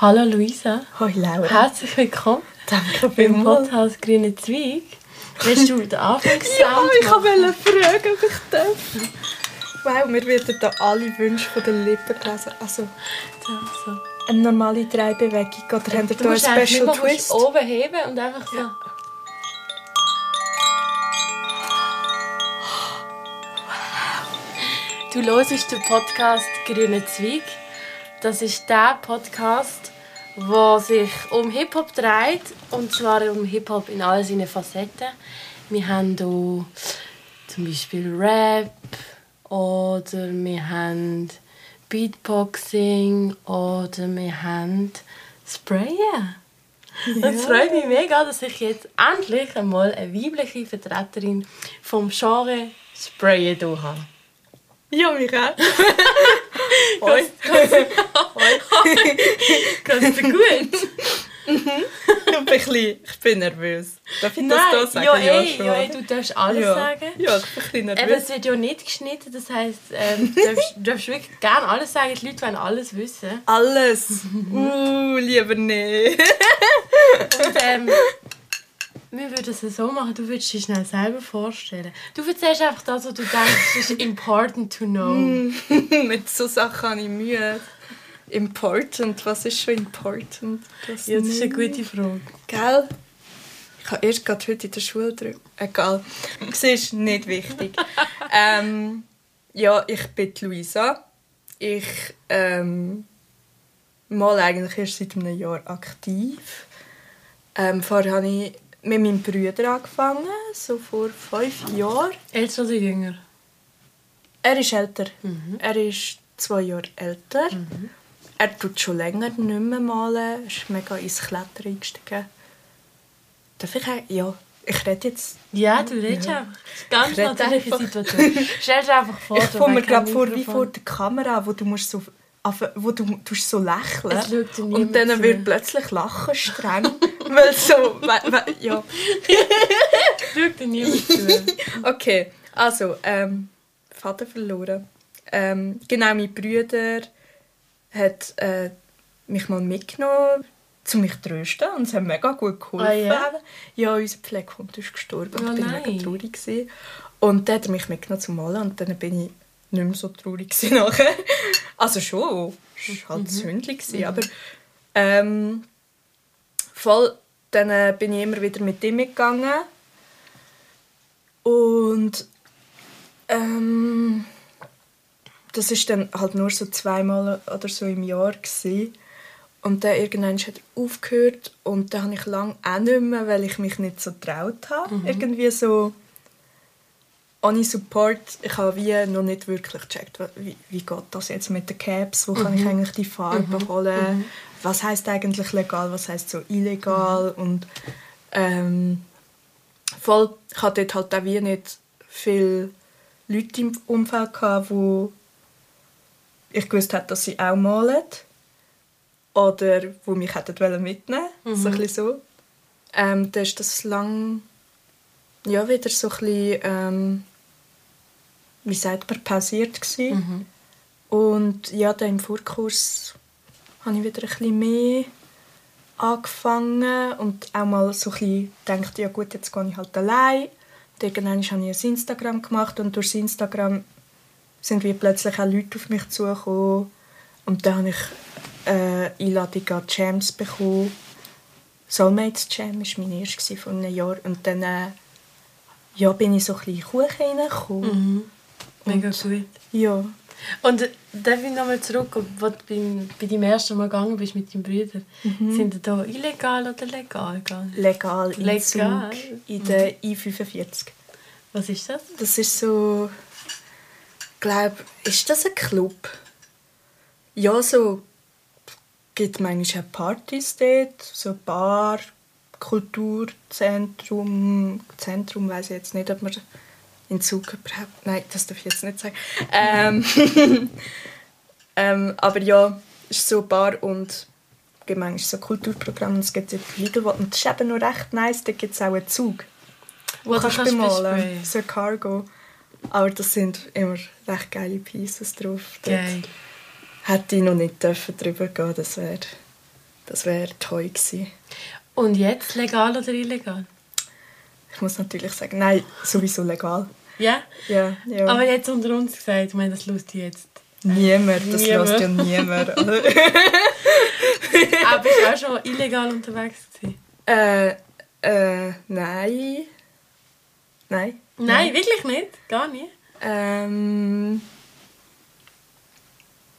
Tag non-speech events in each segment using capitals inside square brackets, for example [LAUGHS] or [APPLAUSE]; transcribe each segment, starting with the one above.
Hallo Luisa. Hoi Laura. Herzlich willkommen Danke beim. Podcast Grüne Zweig. Willst du den Anfangssound [LAUGHS] Ja, ich wollte fragen, ob ich darf. Wow, mir werden da alle Wünsche von den Lippen gelesen. Also, Ja, so. eine normale Drehbewegung. Oder habt ihr Du da einen musst Special nur kurz Twist? oben heben und einfach so. Du hörst den Podcast Grüne Zweig. Das ist der Podcast, der sich um Hip-Hop dreht. Und zwar um Hip-Hop in all seinen Facetten. Wir haben hier zum Beispiel Rap oder wir haben Beatboxing oder wir haben Sprayen. Es freut mich mega, dass ich jetzt endlich einmal eine weibliche Vertreterin vom Genre Sprayen hier habe. Ja, mich auch. [LAUGHS] Hoi. Kannst du gut? Ich bin, bisschen, ich bin nervös. Darf ich das da sagen? ja, ey, ja, ey, du darfst alles ja. sagen. Ja, ich bin ein bisschen nervös. es wird ja nicht geschnitten, das heisst, ähm, du darfst, darfst wirklich gerne alles sagen, die Leute wollen alles wissen. Alles. Uh, lieber nicht. Und ähm, wir würden es so machen, du würdest dich schnell selber vorstellen. Du erzählst einfach das, was du denkst, das ist important to know. [LAUGHS] [LAUGHS] Mit so Sachen habe ich Mühe. Important, was ist schon important? Das Ja, das ist eine gute Frage. Gell? Ich habe erst gerade heute in der Schule drüber. Egal. Siehst nicht wichtig. [LAUGHS] ähm, ja, ich bin Luisa. Ich ähm, mal eigentlich erst seit einem Jahr aktiv. Ähm, vorher habe ich mit meinem Bruder angefangen, so vor fünf Jahren. Älter oder jünger? Er ist älter. Er ist zwei Jahre älter. Er tut schon länger nicht mehr malen. Er ist mega ins Klettern eingestiegen. Darf ich auch? Ja, ich rede jetzt. Ja, du redest Ja. einfach. Ganz natürliche einfach. Situation. Stell dir einfach vor, ich komme mir gerade vor wie vor der Kamera, wo du musst so wo du tust so lächeln und dann wird plötzlich lachen streng, [LAUGHS] [LAUGHS] weil so we- we- ja Schau dir niemand zu. okay also ähm, Vater verloren ähm, genau mein Bruder hat äh, mich mal mitgenommen zu mich zu trösten und es hat mega gut geholfen. Ah, ja? ja, unser Pflegehund ist gestorben Oh, ich war mega traurig. Gewesen. Und dann hat er mich mitgenommen zum Malen und dann bin ich nicht mehr so traurig [LAUGHS] nachher. Also schon, es war halt Hündchen, gewesen, aber ähm, voll, dann äh, bin ich immer wieder mit ihm mitgegangen. Und ähm, das ist dann halt nur so zweimal oder so im Jahr gewesen. und dann irgendwann hat er aufgehört und dann habe ich lange auch nicht mehr, weil ich mich nicht so getraut habe. Irgendwie so ohne Support, ich habe wie noch nicht wirklich gecheckt, wie, wie geht das jetzt mit den Caps, wo kann ich eigentlich die Farbe holen, was heißt eigentlich legal, was heißt so illegal? Und ähm, voll, ich hatte dort halt auch wie nicht viele Leute im Umfeld gehabt, wo ich gewusst habe, dass sie auch malen. Oder wo mich hätten mitnehmen, so ein bisschen so. Ähm, dann ist das lang ja wieder so ein bisschen, ähm, wie sagt man, pausiert gewesen. Und ja, dann im Vorkurs habe ich wieder ein bisschen mehr angefangen und auch mal so ein bisschen gedacht, ja gut, jetzt gehe ich halt allein. Und irgendwann habe ich ein Instagram gemacht und durch das Instagram sind wie plötzlich auch Leute auf mich zugekommen. Und dann habe ich äh, Einladung an Jams bekommen. Soulmates Jam war mein erster vor einem Jahr. Und dann äh, ja, bin ich so ein bisschen in Kuchen reingekommen. Mega gut. Ja. Und darf ich nochmal zurück, ob du beim, bei deinem ersten Mal gegangen bist mit deinem Bruder? Mhm. Sind die da illegal oder legal gegangen? Legal, Legal? In der I45. Was ist das? Das ist so... Ich glaube, ist das ein Club? Ja, so... gibt manchmal auch Partys dort. So Bar, Kulturzentrum... Zentrum weiß ich jetzt nicht, ob man in Zug überhaupt... Nein, das darf ich jetzt nicht sagen. Ähm, [LAUGHS] ähm, aber ja, es ist so Bar und es gibt manchmal so Kulturprogramme und es gibt so Legal und das ist eben noch recht nice, da gibt es auch einen Zug. Wo du kannst kannst bemalen. besprayen. So Cargo. Aber das sind immer recht geile Pieces drauf. Geil. Hätte ich noch nicht dürfen drüber gehen das wäre Das wäre toll gewesen. Und jetzt, legal oder illegal? Ich muss natürlich sagen, nein, sowieso legal. Ja? Ja, ja. Aber jetzt unter uns gesagt, ich meine, das lust jetzt. niemand, das Niemand. lässt ja niemand. [LAUGHS] Aber bist du auch schon illegal unterwegs gewesen? äh, äh, nein. Nein. Nein, wirklich nicht? Gar nicht? Ähm,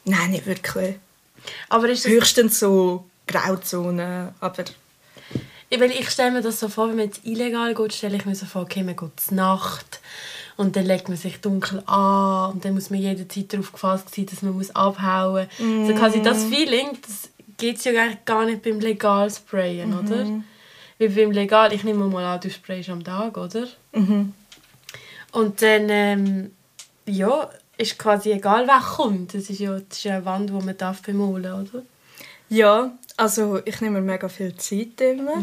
nein, nicht wirklich. Aber ist das... Höchstens so Grauzone, aber weil ich stelle mir das so vor, wenn man jetzt illegal geht, stelle ich mir so vor, okay, man geht zur Nacht und dann legt man sich dunkel an und dann muss man jederzeit darauf gefasst sein, dass man muss abhauen muss. So quasi das Feeling, das geht es ja gar nicht beim legal Sprayen, oder? Weil beim legal, ich nehme mal an, du sprayst am Tag, oder? Und dann, ähm, ja, ist quasi egal, wer kommt. Das ist ja, das ist ja eine Wand, die man darf bemalen oder? ja, also ich nehme mir mega viel Zeit immer.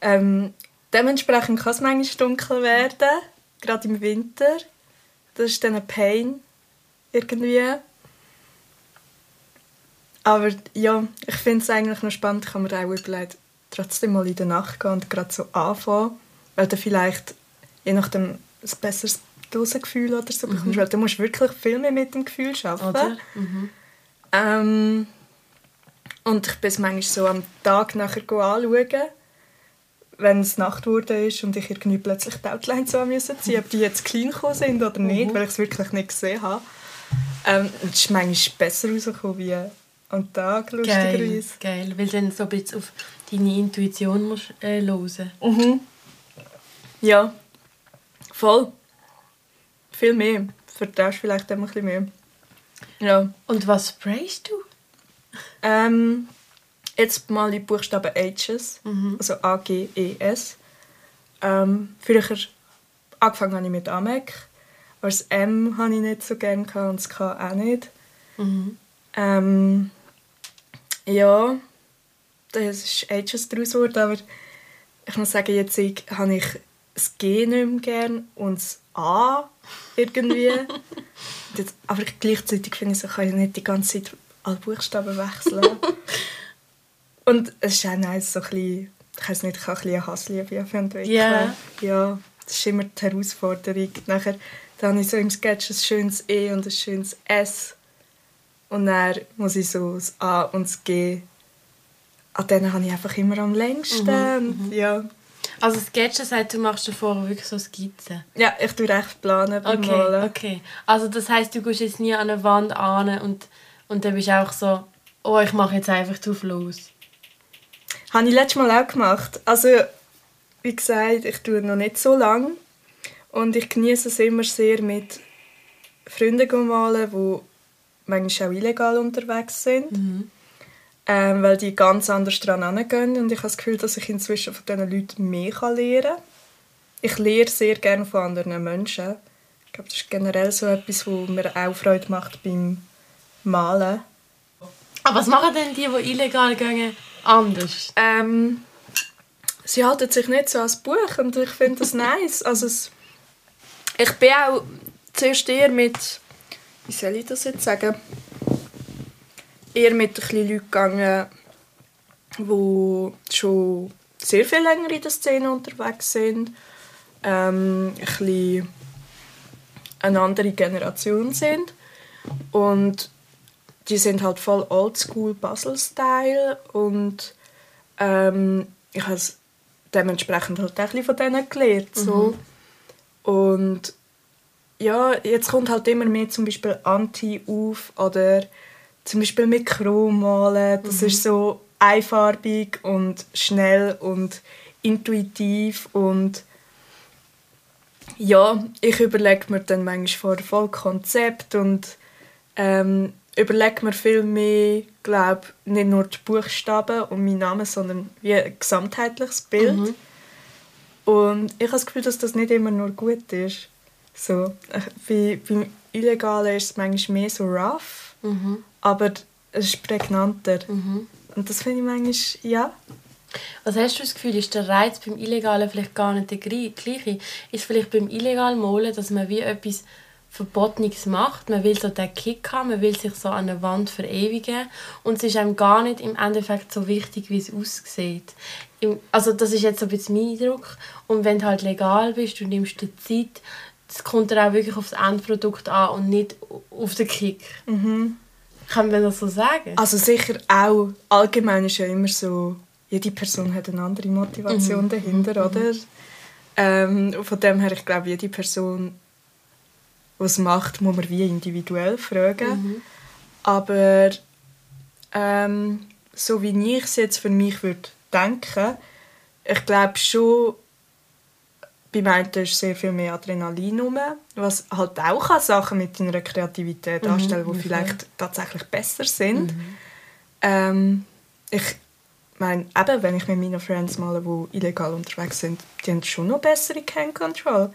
Ähm, dementsprechend kann es manchmal dunkel werden, gerade im Winter. Das ist dann ein Pain irgendwie. Aber ja, ich finde es eigentlich noch spannend, kann man auch überlegen, trotzdem mal in der Nacht gehen und gerade so anfangen, weil du vielleicht je nachdem ein besseres Dosengefühl oder so bekommst, weil du musst wirklich viel mehr mit dem Gefühl arbeiten. Oder? Mhm. Ähm, und ich bin es manchmal so am Tag nachher anschauen, wenn es Nacht geworden ist und ich irgendwie plötzlich die Outlines so müssen ziehen, ob die jetzt clean gekommen sind oder nicht, weil ich es wirklich nicht gesehen habe. Ähm, es ist manchmal besser rausgekommen wie am Tag, Geil, lustigerweise. geil. Weil dann so ein bisschen auf deine Intuition musst, äh, hören Mhm. Ja, voll. Viel mehr. Vertraust vielleicht immer ein bisschen mehr. Ja. Und was sprayst du? Ähm, jetzt mal die Buchstaben H's, Mhm. also A, G, E, S. Ähm, früher angefangen habe ich mit Amec, aber das M habe ich nicht so gerne gehabt und das K auch nicht. Mhm. Ähm, ja, das ist H's daraus geworden, aber ich muss sagen, jetzt ich- habe ich das G nicht mehr gern und das A irgendwie. [LAUGHS] Aber gleichzeitig finde ich, so, ich kann ja nicht die ganze Zeit alle Buchstaben wechseln. [LAUGHS] und es ist auch nice, so ein bisschen, ich weiß nicht, ich kann ein bisschen Hassliebe für entwickeln. Ja. ja, das ist immer die Herausforderung. Nachher dann habe ich so im Sketch ein schönes E und ein schönes S. Und dann muss ich so das A und das G. An denen habe ich einfach immer am längsten. und ja. Also Sketchen sagt, du machst davor wirklich so Skizzen. ja, ich tue recht planen beim Okay, Malen. okay. Also das heißt, du gehst jetzt nie an eine Wand an und, und dann bist du auch so, oh, ich mache jetzt einfach drauf los. Habe ich letztes Mal auch gemacht. Also, wie gesagt, ich tue noch nicht so lange. Und ich genieße es immer sehr mit Freunden zu malen, die manchmal auch illegal unterwegs sind. Ähm, weil die ganz anders daran herangehen. Und ich habe das Gefühl, dass ich inzwischen von diesen Leuten mehr lernen kann. Ich lehre sehr gerne von anderen Menschen. Ich glaube, das ist generell so etwas, was mir auch Freude macht beim Malen. Aber was machen denn die, die illegal gehen, anders? Ähm, sie halten sich nicht so als Buch und ich finde das nice. Also es, ich bin auch zuerst eher mit, wie soll ich das jetzt sagen, eher mit ein bisschen Leuten gegangen, die schon sehr viel länger in der Szene unterwegs sind, ähm, ein bisschen eine andere Generation sind und die sind halt voll oldschool Basel-Style und ähm, ich habe es dementsprechend halt auch ein von denen gelernt. So. Und ja, jetzt kommt halt immer mehr zum Beispiel Anti auf oder zum Beispiel mit Chrom malen. Das ist so einfarbig und schnell und intuitiv und ja, ich überlege mir dann manchmal vorher voll Konzept und ähm, überlege mir viel mehr, glaube nicht nur die Buchstaben und meinen Namen, sondern wie ein gesamtheitliches Bild. Und ich habe das Gefühl, dass das nicht immer nur gut ist. So, äh, bei, beim Illegalen ist es manchmal mehr so rough, aber es ist prägnanter. Und das finde ich manchmal, ja. Was hast du das Gefühl, ist der Reiz beim Illegalen vielleicht gar nicht der gleiche? Ist vielleicht beim illegalen Malen, dass man wie etwas Verbotenes macht. Man will so den Kick haben, man will sich so an der Wand verewigen und es ist einem gar nicht im Endeffekt so wichtig, wie es aussieht. Also das ist jetzt so ein bisschen mein Eindruck. Und wenn du halt legal bist, du nimmst dir Zeit, es kommt dann auch wirklich auf das Endprodukt an und nicht auf den Kick. Mhm. Kann man das so sagen? Also sicher auch. Allgemein ist ja immer so, jede Person hat eine andere Motivation mhm. dahinter, mhm. oder? Ähm, von dem her, ich glaube, jede Person was macht, muss man wie individuell fragen. Mhm. Aber ähm, so wie ich es jetzt für mich würde denken, ich glaube schon, bei einen ist sehr viel mehr Adrenalin rum, was halt auch kann Sachen mit deiner Kreativität mhm, anstellen, die vielleicht tatsächlich besser sind. Mhm. Ähm, ich meine, eben, wenn ich mit meinen Friends mal, die illegal unterwegs sind, die haben schon noch bessere Can Control.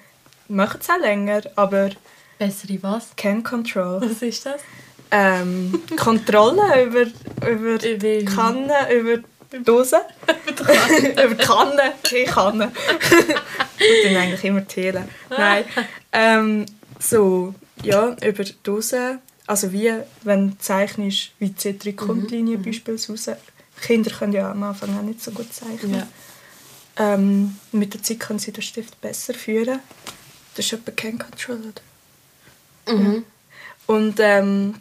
Machen es auch länger, aber Bessere was? Can Control. [LAUGHS] Was ist das? Ähm, Kontrolle über, über die Kannen, über die Dose. [LAUGHS] über die Kannen. [LAUGHS] Die Kannen. Ich tun eigentlich immer zählen. Nein. Ähm, so, ja, über die Dose. Also wie, wenn du zeichnest, wie die Zitrik-Grundlinie mhm. beispielsweise. Kinder können ja am Anfang auch nicht so gut zeichnen. Ja. Ähm, mit der Zeit können sie den Stift besser führen. Das ist etwa Can Control, oder? Mhm. Und ähm,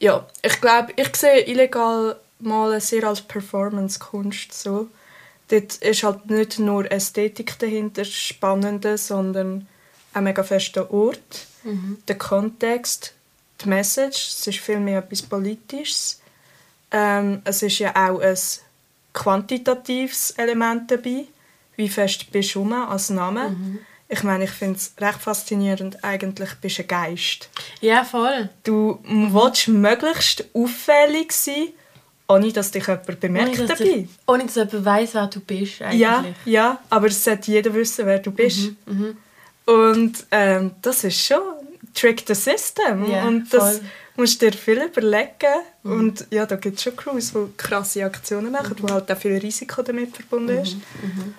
ja, ich glaube, ich sehe illegal Malen sehr als Performance-Kunst. So. Dort ist halt nicht nur Ästhetik dahinter spannende, sondern ein mega fester Ort, mhm. der Kontext, die Message. Es ist viel mehr etwas Politisches. Ähm, es ist ja auch ein quantitatives Element dabei. Wie fest bist du als Name? Mhm. Ich meine, ich finde es recht faszinierend. Eigentlich bist du ein Geist. Ja, voll. Du mhm. willst möglichst auffällig sein, ohne dass dich jemand bemerkt ohne, dabei. Dich, ohne dass jemand weiss, wer du bist. Eigentlich. Ja, ja, aber es sollte jeder wissen, wer du bist. Mhm, mhm. Und ähm, das ist schon Trick the System. Yeah, und das voll. musst du dir viel überlegen. Mhm. Und ja, da gibt es schon Crews, die krasse Aktionen machen, mhm. wo halt auch viel Risiko damit verbunden ist. Mhm.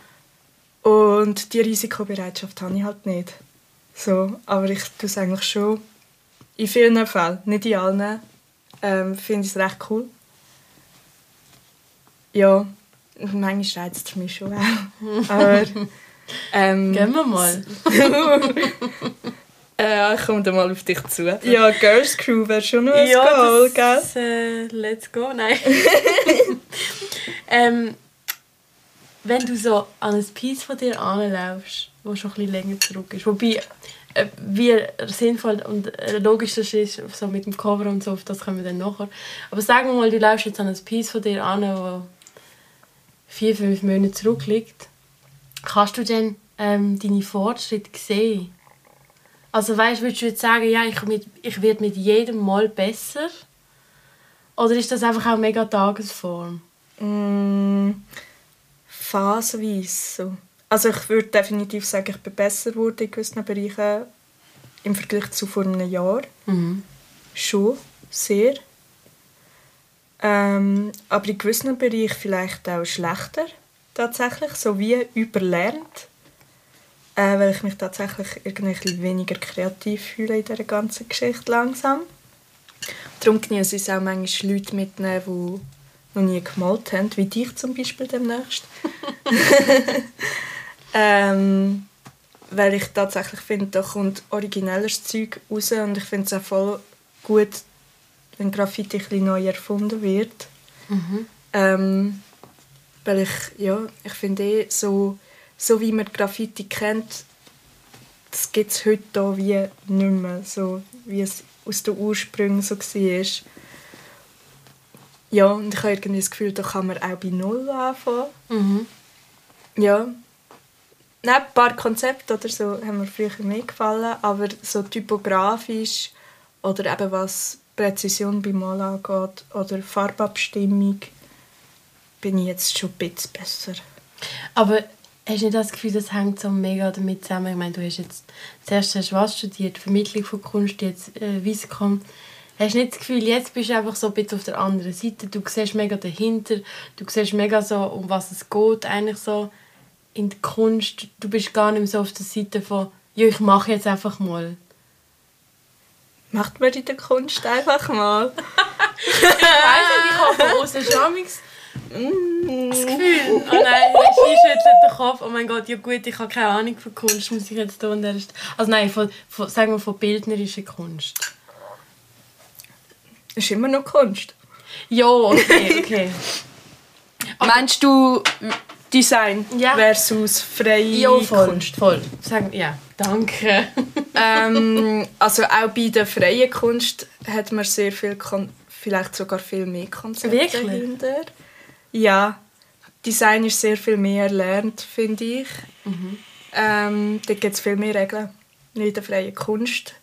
Und die Risikobereitschaft habe ich halt nicht. So, aber ich tue es eigentlich schon in vielen Fällen, nicht in allen, ähm, finde ich es recht cool. Ja, manchmal reizt es mich schon auch. [LAUGHS] aber, ähm, Gehen wir mal. [LAUGHS] äh, ich komme dann mal auf dich zu. Ja, Girls Crew wäre schon noch ein ja, Goal, gell? Äh, let's go, nein. [LAUGHS] ähm, wenn du so an ein Piece von dir anläufst, das schon ein bisschen länger zurück ist, wobei äh, wie sinnvoll und logisch das ist, so mit dem Cover und so, auf das kommen wir dann nachher. Aber sagen wir mal, du läufst jetzt an ein Piece von dir an, das vier, fünf Monate zurückliegt. Kannst du dann ähm, deine Fortschritte sehen? Also weißt, würdest du jetzt sagen, ja, ich, ich werde mit jedem Mal besser? Oder ist das einfach auch mega Tagesform? Mm phasenweise so. Also ich würde definitiv sagen, ich bin besser geworden in gewissen Bereichen im Vergleich zu vor einem Jahr. Mhm. Schon, sehr. Ähm, aber in gewissen Bereichen vielleicht auch schlechter, tatsächlich, so wie überlernt. Äh, weil ich mich tatsächlich irgendwie weniger kreativ fühle in dieser ganzen Geschichte langsam. Darum genieße ich es auch manchmal Leute mitnehmen, die noch nie gemalt haben, wie dich zum Beispiel demnächst. [LAUGHS] ähm, weil ich tatsächlich finde, da kommt originelles Zeug raus und ich finde es auch voll gut, wenn Graffiti ein bisschen neu erfunden wird. Mhm. Ähm, weil ich, ja, ich finde eh, so, so wie man Graffiti kennt, das gibt es heute da wie nicht mehr, so wie es aus den Ursprüngen so war. Ja, und ich habe irgendwie das Gefühl, da kann man auch bei Null anfangen. Mhm. Ja. Nein, ein paar Konzepte oder so haben mir früher mehr gefallen, aber so typografisch oder eben was Präzision beim Mal angeht oder Farbabstimmung bin ich jetzt schon ein bisschen besser. Aber hast du nicht das Gefühl, das hängt so mega damit zusammen? Ich meine, du hast jetzt zuerst hast was studiert, Vermittlung von Kunst, jetzt äh, Viscom hast du nicht das Gefühl, jetzt bist du einfach so ein bisschen auf der anderen Seite, du siehst mega dahinter, du siehst mega so, um was es geht, eigentlich so in der Kunst, du bist gar nicht mehr so auf der Seite von, ja, ich mache jetzt einfach mal. Macht man in der Kunst einfach mal. [LAUGHS] Ich weiss nicht, ich habe von außen schon Mm. das Gefühl. Oh nein, sie schüttelt den Kopf. Oh mein Gott, ja gut, ich habe keine Ahnung von Kunst, muss ich jetzt tun. Also nein, von, von, sagen wir von bildnerischer Kunst. Ist immer noch Kunst. Ja, okay, okay. [LAUGHS] Meinst du Design Ja. versus freie Ja, voll, Kunst? voll. Sagen, ja, danke. [LAUGHS] ähm, also auch bei der freien Kunst hat man sehr viel, Kon vielleicht sogar viel mehr Konzepte Wirklich? dahinter. Ja, Design ist sehr viel mehr erlernt, finde ich. Ähm, da gibt es viel mehr Regeln in der freien Kunst.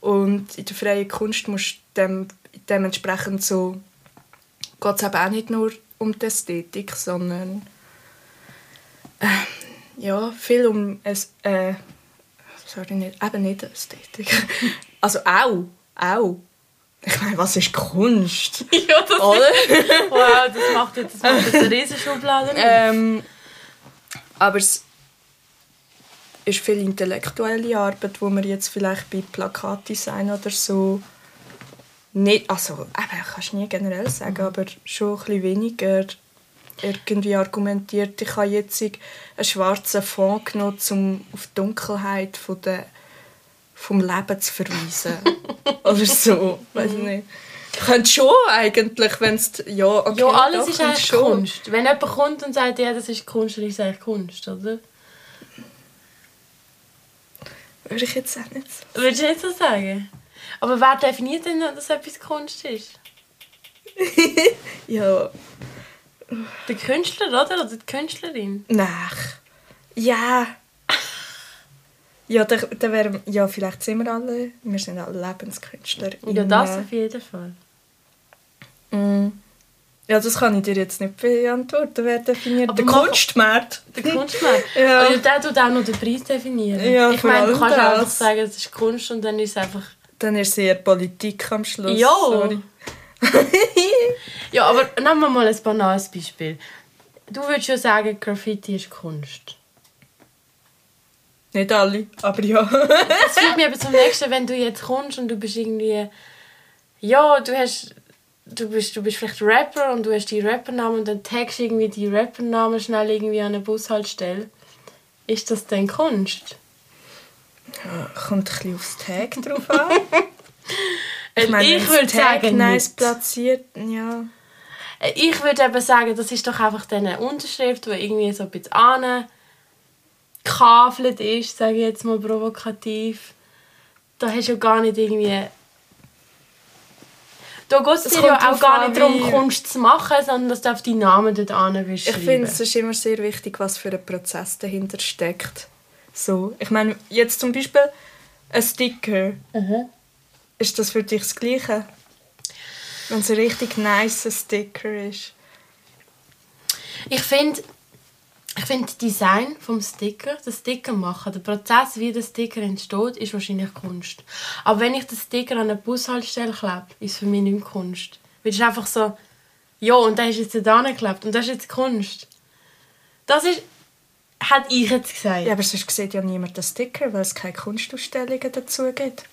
Und in der freien Kunst musst du dem, dementsprechend so geht es eben auch nicht nur um die Ästhetik, sondern äh, ja, viel um es, äh, sorry, nicht, eben nicht Ästhetik. [LAUGHS] Also auch, auch. Ich meine, was ist Kunst? [LAUGHS] ja, das Oder? [LAUGHS] Wow, das macht jetzt, das macht jetzt eine Schublade. ähm, aber es ist viel intellektuelle Arbeit, wo man jetzt vielleicht bei Plakatdesign oder so nicht, also eben, kannst du nie generell sagen, aber schon ein bisschen weniger irgendwie argumentiert. Ich habe jetzt einen schwarzen Fond genommen, um auf die Dunkelheit von der, vom Leben zu verweisen. [LAUGHS] oder so, weiß ich nicht. Könnte schon eigentlich, wenn es... Ja, okay, ja, alles doch, ist eigentlich schon. Kunst. Wenn jemand kommt und sagt, ja, das ist Kunst, dann ist es eigentlich Kunst, oder? Würde ich jetzt auch nicht so. Würdest du nicht so sagen? Aber wer definiert denn, dass etwas Kunst ist? [LAUGHS] Ja, Der Künstler, oder? Oder die Künstlerin? nach. Ja. [LAUGHS] Ja, da, da wär, ja, vielleicht sind wir alle, wir sind alle Lebenskünstler. Ja, das auf jeden Fall. Mm. Ja, das kann ich dir jetzt nicht beantworten. Wer definiert Aber den mach- Kunstmarkt? Der Kunstmann. [LAUGHS] Ja. Also der tut auch noch den Preis definieren. Ja, ich meine, du kannst das. einfach sagen, es ist Kunst und dann ist es einfach... Dann ist eher Politik am Schluss. Ja. Sorry. [LAUGHS] Ja, aber nehmen wir mal ein banales Beispiel. Du würdest ja sagen, Graffiti ist Kunst. Nicht alle, aber ja. [LAUGHS] Das führt mich aber zum nächsten, wenn du jetzt kommst und du bist irgendwie... Ja, du hast... Du bist, du bist vielleicht Rapper und du hast die Rappernamen und dann tagst irgendwie die Rappernamen schnell irgendwie an eine Bushaltestelle. Ist das denn Kunst? Kommt ein bisschen aufs Tag [LAUGHS] drauf an. Ich, meine, ich würde Tag sagen, nice nicht. platziert, ja. Ich würde eben sagen, das ist doch einfach eine Unterschrift, die irgendwie so ein bisschen angekafelt ist, sage ich jetzt mal provokativ. Da hast du ja gar nicht irgendwie... Da geht es dir ja auch gar nicht darum, Kunst zu machen, sondern dass du auf deinen Namen dort an willst Ich finde, es ist immer sehr wichtig, was für ein Prozess dahinter steckt. So, ich meine, jetzt zum Beispiel ein Sticker. Mhm. Ist das für dich das Gleiche? Wenn es ein richtig nice Sticker ist. Ich finde, ich finde Design vom Sticker, das Sticker machen, der Prozess, wie der Sticker entsteht, ist wahrscheinlich Kunst. Aber wenn ich den Sticker an eine Bushaltestelle klebe, ist es für mich nicht mehr Kunst. Weil es ist einfach so, ja, und der ist jetzt da geklebt und das ist jetzt Kunst. Das ist, hat ich jetzt gesagt. Ja, aber sonst sieht ja niemand den Sticker, weil es keine Kunstausstellungen dazu gibt.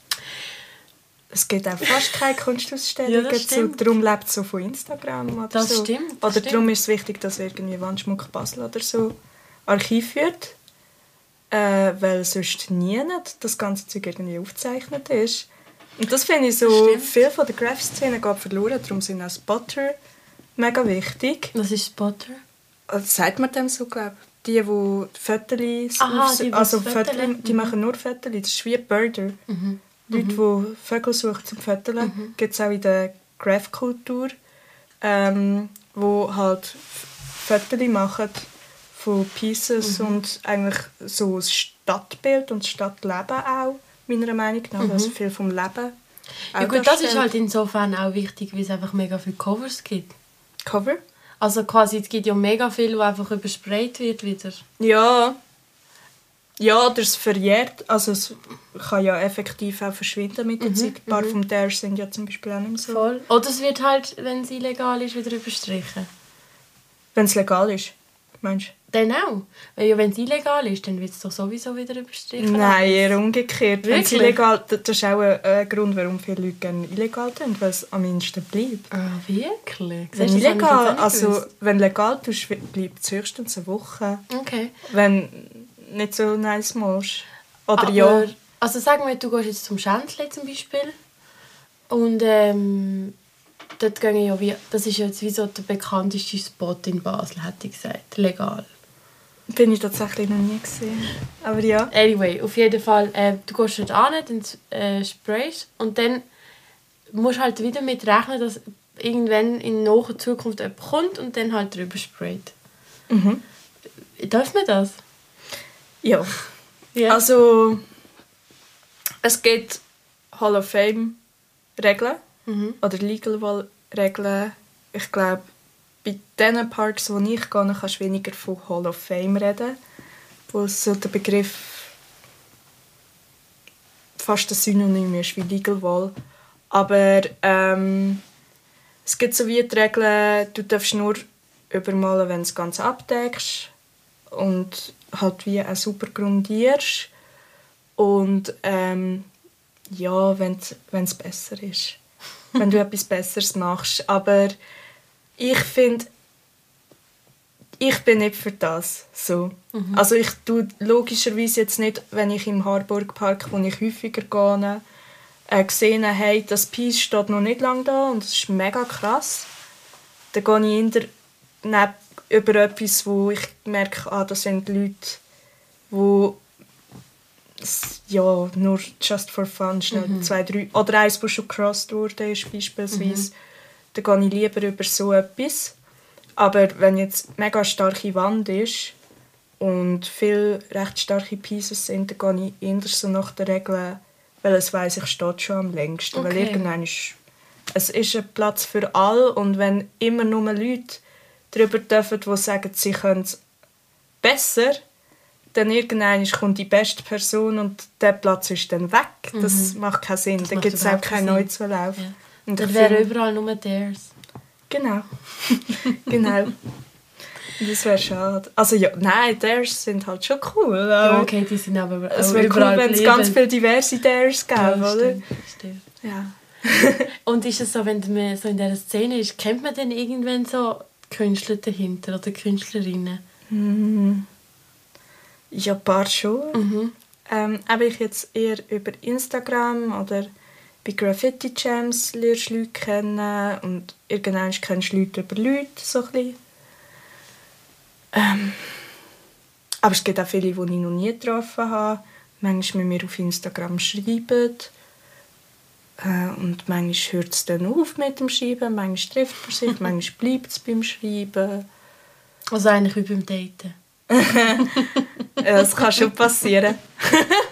Es gibt auch fast keine [LAUGHS] Kunstausstellungen Ja, das dazu. Darum lebt es so von Instagram oder Das so. stimmt, das Oder stimmt. darum ist es wichtig, dass irgendwie Wandschmuck Basel oder so Archiv führt. Äh, weil sonst nie das ganze Zeug irgendwie aufgezeichnet ist. Und das finde ich so, stimmt. viel von der Graphic-Szene geht verloren. Darum sind auch Spotter mega wichtig. Was ist Spotter? Also, sagt man dem so, glaube ich. Die, die Fotos Aha, die, also Fotos, Foteln- die machen nur Fotos. Das ist wie Birder. Leute, die Vögel suchen zum Foteln. Gibt es auch in der Graph-Kultur, ähm, wo halt Fotos machen von Pieces und eigentlich so das Stadtbild und das Stadtleben auch, meiner Meinung nach. Also viel vom Leben. Ja gut, das ist halt insofern auch wichtig, weil es einfach mega viele Covers gibt. Cover? Also quasi, es gibt ja mega viel, wo einfach übersprayt wird wieder. Ja. Ja, oder es verjährt. Also es kann ja effektiv auch verschwinden mit der Zeit. Ein paar vom Dare sind ja zum Beispiel auch nicht mehr so. Voll. Oder es wird halt, wenn es illegal ist, wieder überstrichen. Wenn es legal ist, meinst Dann auch. Weil ja, wenn es illegal ist, dann wird es doch sowieso wieder überstrichen. Nein, eher umgekehrt. Wenn es illegal, das ist auch ein, ein Grund, warum viele Leute gerne illegal tun, weil es am mindesten bleibt. Ah, wirklich? Wenn illegal, also wenn legal tust, bleibt es höchstens eine Woche. Okay. Wenn nicht so nice machst. Oder Aber, ja. Also sagen wir, du gehst jetzt zum Schänzle zum Beispiel und ähm, dort gehen ja wie, das ist jetzt wie so der bekannteste Spot in Basel, hätte ich gesagt, legal. Bin ich tatsächlich noch nie gesehen. Aber ja. Anyway, auf jeden Fall, äh, du gehst dort an, dann äh, sprayst und dann musst du halt wieder mit rechnen, dass irgendwann in naher Zukunft jemand kommt und dann halt drüber sprayt. Mhm. Darf man das? Ja. Ja. Also, es gibt Hall of Fame Regeln Mhm. oder Legal Wall Regeln. Ich glaube, bei den Parks, wo ich gehe, kannst du weniger von Hall of Fame reden, wo so der Begriff fast ein Synonym ist wie Legal Wall. Aber ähm, es gibt so wie die Regeln, du darfst nur übermalen, wenn du das Ganze abdeckst und halt wie auch super grundierst und ähm, ja, wenn es besser ist. wenn du [LAUGHS] etwas Besseres machst. Aber ich finde, ich bin nicht für das. So. Also ich tue logischerweise jetzt nicht, wenn ich im Harburg Park, wo ich häufiger gehe, äh, gesehen habe, hey, das Piece steht noch nicht lange da und das ist mega krass. Dann gehe ich eher neb- über etwas, wo ich merke, ah, das sind Leute, die ja, nur just for fun, schnell zwei, drei, oder eins, das schon gecrossed wurde, ist beispielsweise, dann gehe ich lieber über so etwas. Aber wenn jetzt mega starke Wand ist und viele recht starke Pieces sind, dann gehe ich eher so nach der Regel, weil es weiss, ich steht schon am längsten. Weil Okay. irgendwann ist, es ist ein Platz für alle und wenn immer nur Leute darüber dürfen, die sagen, sie können es besser, dann irgendwann kommt die beste Person und der Platz ist dann weg. Das macht keinen Sinn. dann macht gibt es auch keinen keinen neuen Sinn. Zulauf. Ja. Und Dann wäre überall nur theirs. Genau. [LAUGHS] genau. Das wäre schade. Also ja, nein, Dares sind halt schon cool. Ja, okay, die sind aber Es wäre cool, wenn es ganz viele diverse Dares gäbe, Ja, oder? stimmt, stimmt. Ja. [LAUGHS] Und ist es so, wenn man so in dieser Szene ist, kennt man dann irgendwann so Künstler dahinter oder Künstlerinnen? Hm. Ja, ein paar schon. Mhm. Ähm, aber ich jetzt eher über Instagram oder bei Graffiti Jams lernst du Leute kennen und irgendwann kennst du Leute über Leute, so ein. Ähm, aber es gibt auch viele, die ich noch nie getroffen habe. Manchmal mit mir auf Instagram schreiben. Äh, und manchmal hört es dann auf mit dem Schreiben, manchmal trifft man sich, [LAUGHS] manchmal bleibt es beim Schreiben. Also eigentlich wie beim Daten. [LAUGHS] Ja, Das kann schon passieren. [LAUGHS]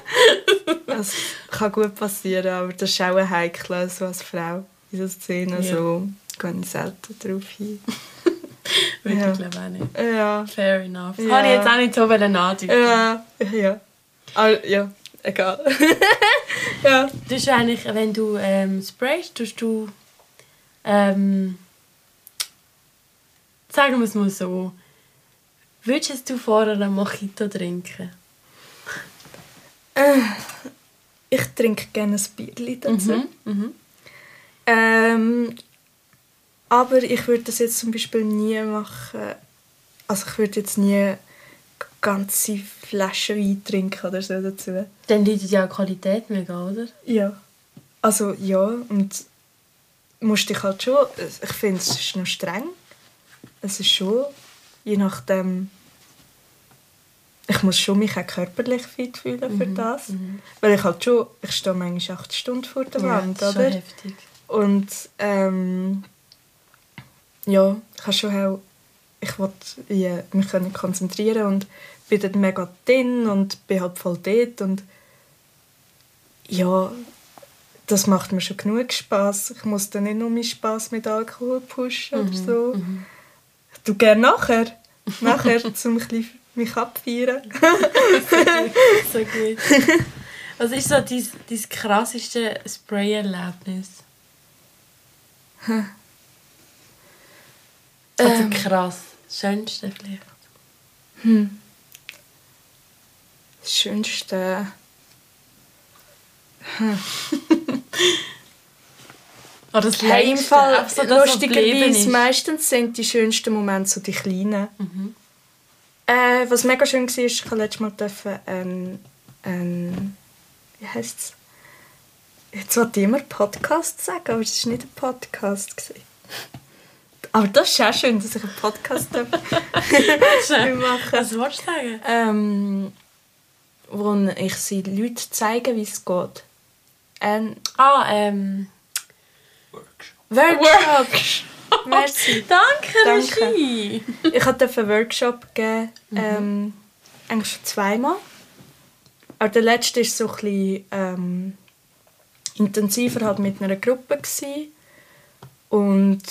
Das kann gut passieren, aber das ist auch ein Heikel, so als Frau in der Szene. Ja. So gehe ich selten drauf hin. [LAUGHS] Würde Ja. ich glaube auch nicht. Ja, Fair enough. Ja. habe ich jetzt auch nicht so andeuten. ja, ja. Ah, ja, egal. [LAUGHS] ja. Du eigentlich, wenn du ähm, sprayst, tust du ähm, sagen wir es mal so, würdest du vorher einen Mojito trinken? Ich trinke gerne ein Bierchen dazu. Mhm. Ähm, aber ich würde das jetzt zum Beispiel nie machen. Also ich würde jetzt nie ganze Flaschen Wein trinken oder so dazu. Dann leidet ja auch Qualität mega, oder? Ja. Also ja, und musst dich halt schon, ich finde es ist noch streng. Es ist schon, je nachdem, ich muss schon mich auch körperlich fit fühlen für das. Weil ich halt schon, ich stehe manchmal acht Stunden vor der Wand, das ist oder? schon heftig. Und ähm, ja, ich habe schon auch, ich wollte ja, mich können konzentrieren und bin dort mega drin und bin halt voll dort und ja, das macht mir schon genug Spaß. Ich muss dann nicht nur meinen Spaß mit Alkohol pushen oder so. Ich tue gerne nachher, nachher [LAUGHS] zum ein bisschen mich abfeiern. [LAUGHS] so gut. [LAUGHS] Was ist so dein, dein krasseste Spray-Erlebnis? Also Ähm. krass. Das Schönste vielleicht. Hm. Das Schönste... Hm. [LAUGHS] Oder das Längste, Fall, so, lustigerweise, ist. meistens sind die schönsten Momente so die kleinen. Mhm. Äh, was mega schön war, ich durfte letztes Mal dürfen, ähm, ähm, wie heisst es? Jetzt wollte ich immer Podcast sagen, aber es war nicht ein Podcast. Gewesen. Aber das ist auch schön, dass ich einen Podcast darf [LAUGHS] [LAUGHS] machen Was wolltest du sagen? ähm, wo ich sie Leuten zeige, wie es geht. Ein Ah, ähm... Workshop. [LAUGHS] Merci. Danke, Danke. Regie. Ich durfte einen Workshop geben, ähm, eigentlich schon zweimal. Aber der letzte war so ein bisschen ähm, intensiver halt mit einer Gruppe. Gewesen. Und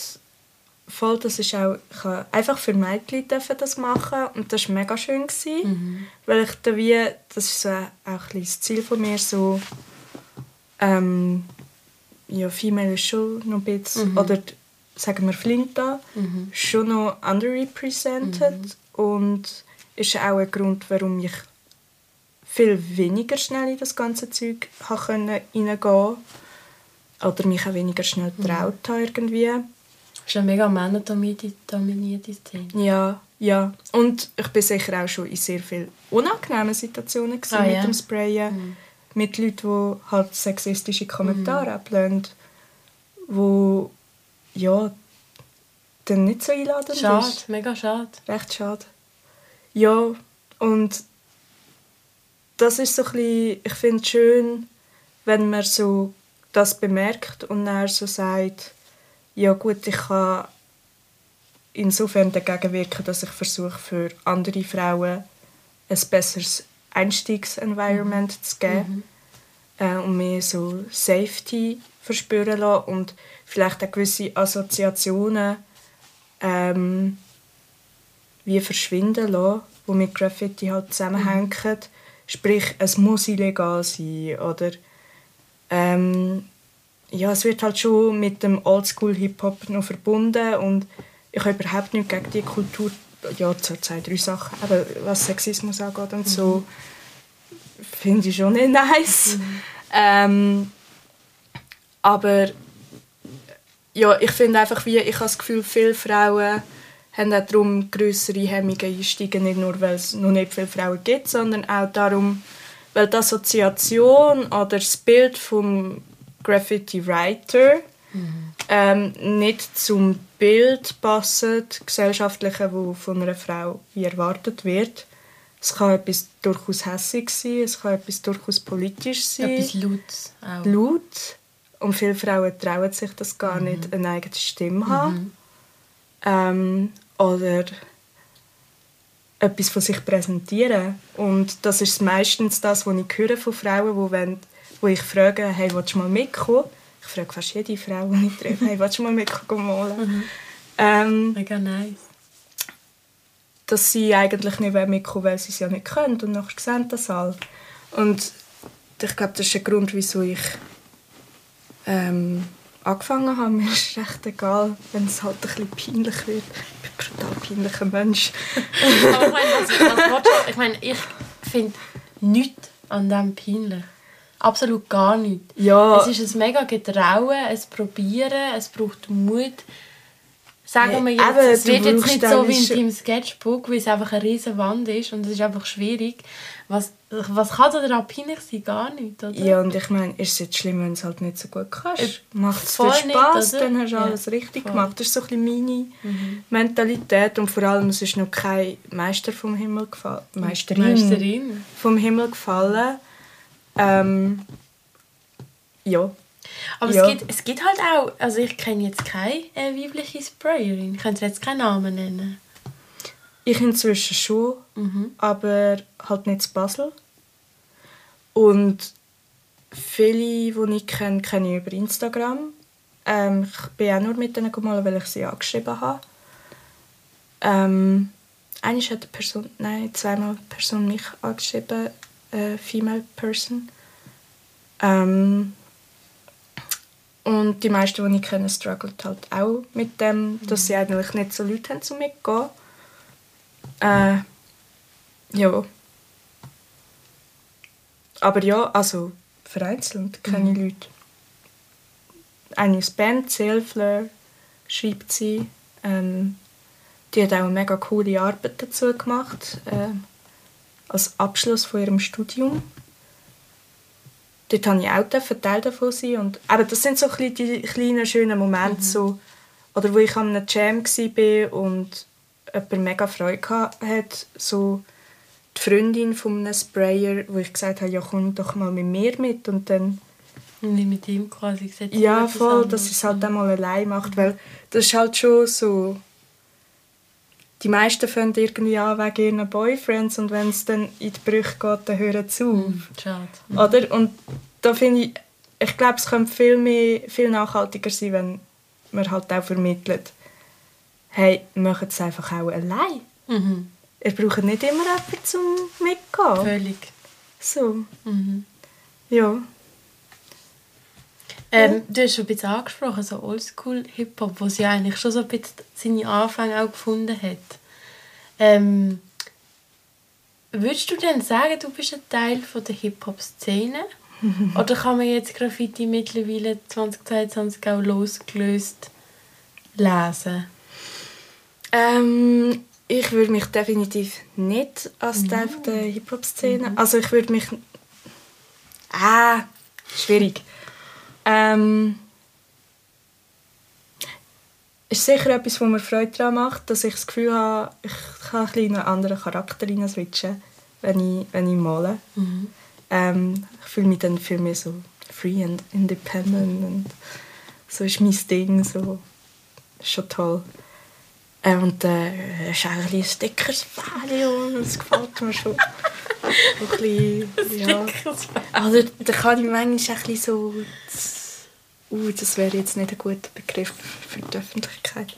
voll, das ist auch, ich habe einfach für Mädchen das machen und das war mega schön. Gewesen, Weil ich da wie, das ist so auch ein das Ziel von mir, so ähm, ja, Female ist schon noch ein bisschen, oder sagen wir Flinta, schon noch underrepresented und ist auch ein Grund, warum ich viel weniger schnell in das ganze Zeug können reingehen oder mich auch weniger schnell getraut habe irgendwie. Das ist eine mega männerdominierte Szene. Ja, ja. Und ich bin sicher auch schon in sehr vielen unangenehmen Situationen Ah, mit ja. dem Sprayen. Mit Leuten, die halt sexistische Kommentare ablehnen. Wo, ja, dann nicht so einladend Schade, ist. mega schade. Recht schade. Ja, und das ist so ein bisschen, ich finde es schön, wenn man so das bemerkt und dann so sagt, ja gut, ich kann insofern dagegen wirken, dass ich versuche, für andere Frauen ein besseres Einstiegsenvironment zu geben äh, und mehr so Safety verspüren lassen und vielleicht auch gewisse Assoziationen ähm, wie verschwinden lassen, die mit Graffiti halt zusammenhängen. Sprich, es muss illegal sein oder ähm, ja, es wird halt schon mit dem Oldschool-Hip-Hop noch verbunden und ich habe überhaupt nichts gegen die Kultur, ja, zu zwei, drei Sachen, aber was Sexismus angeht und so, finde ich schon nicht nice. Ähm, aber ja, ich finde einfach, wie, ich habe das Gefühl, viele Frauen haben auch darum grössere Hemmungen einsteigen, nicht nur, weil es noch nicht viele Frauen gibt, sondern auch darum, weil die Assoziation oder das Bild vom Graffiti-Writer ähm, nicht zum Bild passt, gesellschaftliche, wo von einer Frau wie erwartet wird. Es kann etwas durchaus hässig sein, es kann etwas durchaus politisch sein Etwas Lautes auch. laut. Und viele Frauen trauen sich das gar nicht, eine eigene Stimme haben. Ähm, oder etwas von sich präsentieren. Und das ist meistens das, was ich höre von Frauen, wo, wenn, wo ich frage, hey, willst du mal mitkommen? Ich frage fast jede Frau, die ich treffe, hey, willst du mal mitkommen malen? Ähm, Mega nice. dass sie eigentlich nicht mitkommen wollen, weil sie es ja nicht können. Und nachher sehen das alle. Und ich glaube, das ist ein Grund, wieso ich ähm, angefangen habe. Mir ist recht egal, wenn es halt ein bisschen peinlich wird. Ich bin ein brutal peinlicher Mensch. Aber ich meine, was, was willst du? Ich meine, ich finde nichts an dem peinlich. Absolut gar nichts. Ja. Es ist ein mega Getrauen, ein Probieren, es braucht Mut. Sagen wir Hey, jetzt, eben, es wird jetzt nicht so wie in deinem Sketchbook, weil es einfach eine riesige Wand ist und es ist einfach schwierig. Was, was kann da daran peinlich sein? Gar nicht, oder? Ja, und ich meine, ist es jetzt schlimm, wenn du es halt nicht so gut kannst? Äh, Macht es dir nicht, Spass, oder? dann hast du Ja, alles richtig voll. gemacht. Das ist so ein bisschen meine Mentalität. Und vor allem, es ist noch kein Meister vom Himmel gefallen. Meisterin, Meisterin. vom Himmel gefallen. Ähm, ja. Aber Ja. es, gibt, es gibt halt auch, also ich kenne jetzt keine äh, weibliche Sprayerin. Ich könnte jetzt keinen Namen nennen. Ich inzwischen schon, Mhm. aber halt nicht zu Basel. Und viele, die ich kenne, kenne ich über Instagram. Ähm, ich bin auch nur mit denen gemalt, weil ich sie angeschrieben habe. Ähm, einmal hat eine Person, nein, zweimal eine Person mich angeschrieben, äh, Female Person. Ähm, und die meisten, die ich kenne, strugglen halt auch mit dem, dass sie eigentlich nicht so Leute haben, um mitzugehen. Äh, Ja. Aber ja, also vereinzelt kenne ich Leute. Eine Band, Seelfleur, schreibt sie. Ähm, die hat auch eine mega coole Arbeit dazu gemacht. ähm, als Abschluss von ihrem Studium. Dort durfte ich auch dürfen Teil davon sein. Und, aber das sind so die kleinen, schönen Momente, so, oder wo ich an einem Jam war und jemand mega Freude hatte, so die Freundin von einem Sprayer, wo ich gesagt habe, ja komm doch mal mit mir mit und dann nicht mit ihm quasi gesagt. ja voll, dass sie es halt einmal allein macht, weil das ist halt schon so die meisten fangen irgendwie an wegen ihren Boyfriends und wenn es dann in die Brüche geht, dann hören sie auf. Schade. Oder? Und da finde ich, ich glaube, es könnte viel, mehr, viel nachhaltiger sein, wenn man halt auch vermittelt, hey, macht es einfach auch allein. Mhm. Ihr braucht nicht immer jemanden zum Mitgehen. Völlig. So, Mhm. ja. Ähm, du hast schon ein bisschen angesprochen, so Oldschool-Hip-Hop, wo sie eigentlich schon so ein bisschen seine Anfänge auch gefunden hat. Ähm, würdest du denn sagen, du bist ein Teil von der Hip-Hop-Szene? [LAUGHS] Oder kann man jetzt Graffiti mittlerweile 2022 auch losgelöst lesen? Ähm, ich würde mich definitiv nicht als Teil von der Hip-Hop-Szene. Also ich würde mich... Ah, schwierig. Ähm, ist sicher etwas, wo mir Freude daran macht, dass ich das Gefühl habe, ich kann ein bisschen in einen anderen Charakter switchen, wenn ich, wenn ich male. Ähm, ich fühle mich dann viel mehr so free and independent und so ist mein Ding, so ist schon toll. Äh, und äh, es ist eigentlich ein Stickersbäli und das gefällt mir schon. Ein bisschen, [LAUGHS] ja. Also da kann ich manchmal ein so... Uh, das wäre jetzt nicht ein guter Begriff für die Öffentlichkeit.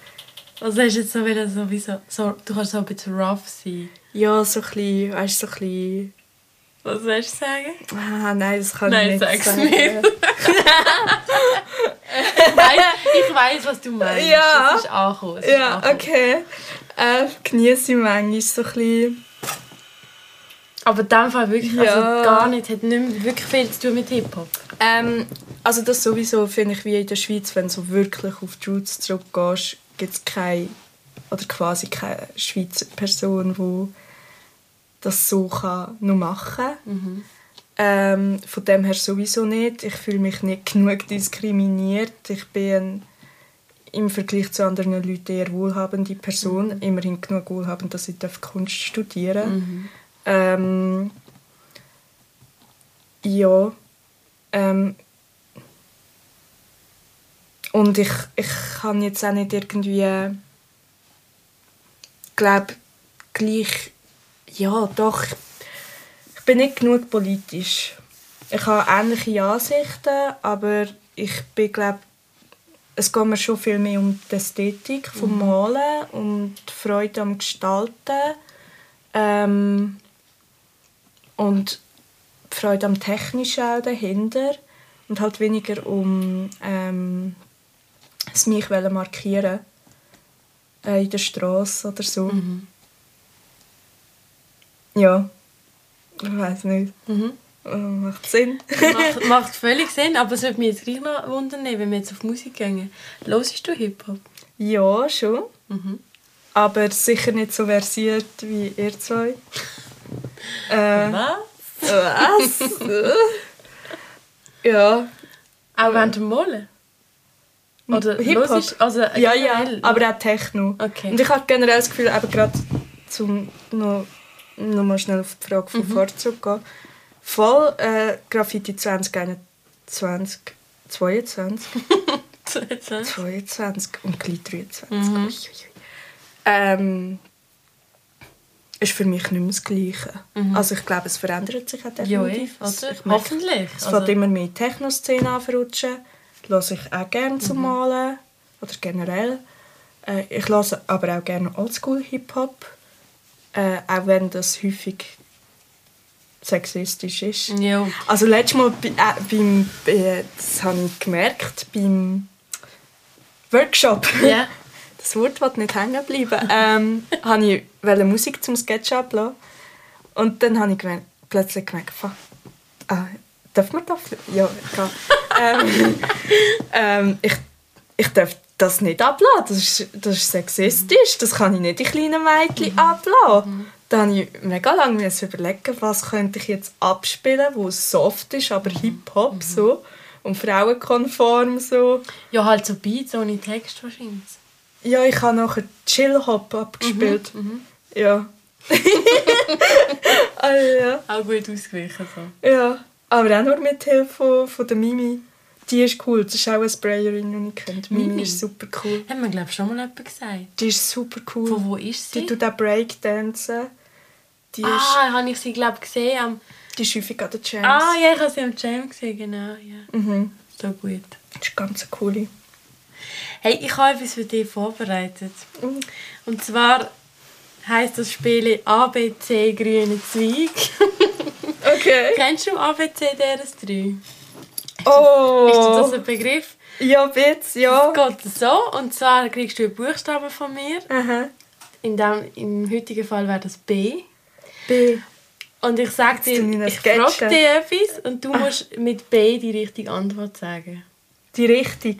Also hast du jetzt so wieder so wie so, so, du kannst so ein bisschen rough sein. Ja, so ein bisschen, weißt du, so ein bisschen... Was willst du sagen? Ah, nein, das kann Nein, ich nicht sag's sagen. nicht. [LAUGHS] [LAUGHS] Weiss, was du meinst. Ja. Das ist es ist Ja, angekommen. okay. Äh, genieße ich manchmal so ein bisschen... Aber in dem Fall wirklich, Ja. also gar nicht, hat nicht mehr wirklich viel zu tun mit Hip-Hop. Ähm, also das sowieso finde ich wie in der Schweiz, wenn du so wirklich auf die Roots zurückgehst, gibt es keine, oder quasi keine Schweizer Person, die das so kann nur machen kann. Ähm, von dem her sowieso nicht. Ich fühle mich nicht genug diskriminiert. Ich bin ein, im Vergleich zu anderen Leuten eher wohlhabende Person. Immerhin genug wohlhabend, dass ich Kunst studieren darf. Ähm, ja. Ähm, und ich, ich kann jetzt auch nicht irgendwie glaube gleich ja doch ich bin nicht genug politisch ich habe ähnliche Ansichten aber ich bin glaube es geht mir schon viel mehr um die Ästhetik vom Malen um die Freude am Gestalten ähm, und die Freude am Technischen auch dahinter und halt weniger um ähm, es mich markieren äh, in der Straße oder so. Ja, ich weiß nicht. Mhm. Äh, Macht Sinn. macht, [LAUGHS] macht völlig Sinn, aber es würde mich jetzt gleich noch wundern, wenn wir jetzt auf Musik gehen. Hörst du Hip-Hop? ja, schon. Mhm. Aber sicher nicht so versiert wie ihr zwei. [LAUGHS] Äh, Was? was? [LAUGHS] ja. Auch während dem Malen? Oder Hip-Hop? Also Ja, ja, aber auch Techno. Okay. Und ich habe generell das Gefühl, eben gerade zum noch, noch mal schnell auf die Frage von vorher zurückgehen, voll äh, Graffiti 2021, 22, 22 und gleich 23. Mhm. Ähm, ist für mich nicht mehr das Gleiche. Also ich glaube, es verändert sich auch Mhm. Ja, definitiv. Es- oder? ich merke, Hoffentlich. Es Also- fängt immer mehr Techno-Szene anverrutschen. Das höre ich auch gerne zum Malen. Oder generell. Äh, ich höre aber auch gerne Oldschool-Hip-Hop. Äh, auch wenn das häufig sexistisch ist. Ja. Also letztes Mal bei, äh, beim, äh, das habe ich gemerkt, beim Workshop. Ja. [LAUGHS] Das Wort wird nicht hängen bleiben. Ähm, habe ich wollte Musik zum Sketchup lassen. Und dann habe ich gemerkt, plötzlich gemerkt, fuck, ah, darf man das? Ja, egal. [LAUGHS] ähm, ähm, ich, ich darf das nicht abladen, das ist, das ist sexistisch, das kann ich nicht die kleinen Mädchen Mhm. abladen. Da habe ich mega lange überlegen, was könnte ich jetzt abspielen, wo es soft ist, aber Mhm. Hip-Hop so und frauenkonform so. Ja, halt so Beats ohne Text wahrscheinlich. Ja, ich habe nachher Chill-Hop abgespielt. Mhm, Ja. [LAUGHS] ah, ja. Auch gut ausgewichen so. Ja. Aber auch nur mit Hilfe von, von der Mimi. Die ist cool. Das ist auch eine Sprayerin, die ich kenne. Mimi, Mimi? ist super cool. Hat mir, glaube ich, schon mal jemand gesagt. Die ist super cool. Von wo ist Die sie? tut auch Breakdancen. Die, ist, Ah, habe ich sie, glaube ich, gesehen. Am die ist häufig an der Chance. ah, ja, ich habe sie am Jam gesehen, genau. Ja. Mhm. So gut. Das ist ganz coole. Hey, ich habe etwas für dich vorbereitet. Mhm. Und zwar heisst das Spiel ABC Grüne Zweig. [LAUGHS] Okay. Kennst du ABC DRS3? Oh. Ist das ein Begriff? Ja, bitte, ja. Es geht so, und zwar kriegst du einen Buchstaben von mir. Aha. In dem, Im heutigen Fall wäre das B. B. Und ich sage dir, ich frage dir etwas und du musst mit B die richtige Antwort sagen. Die Richtung.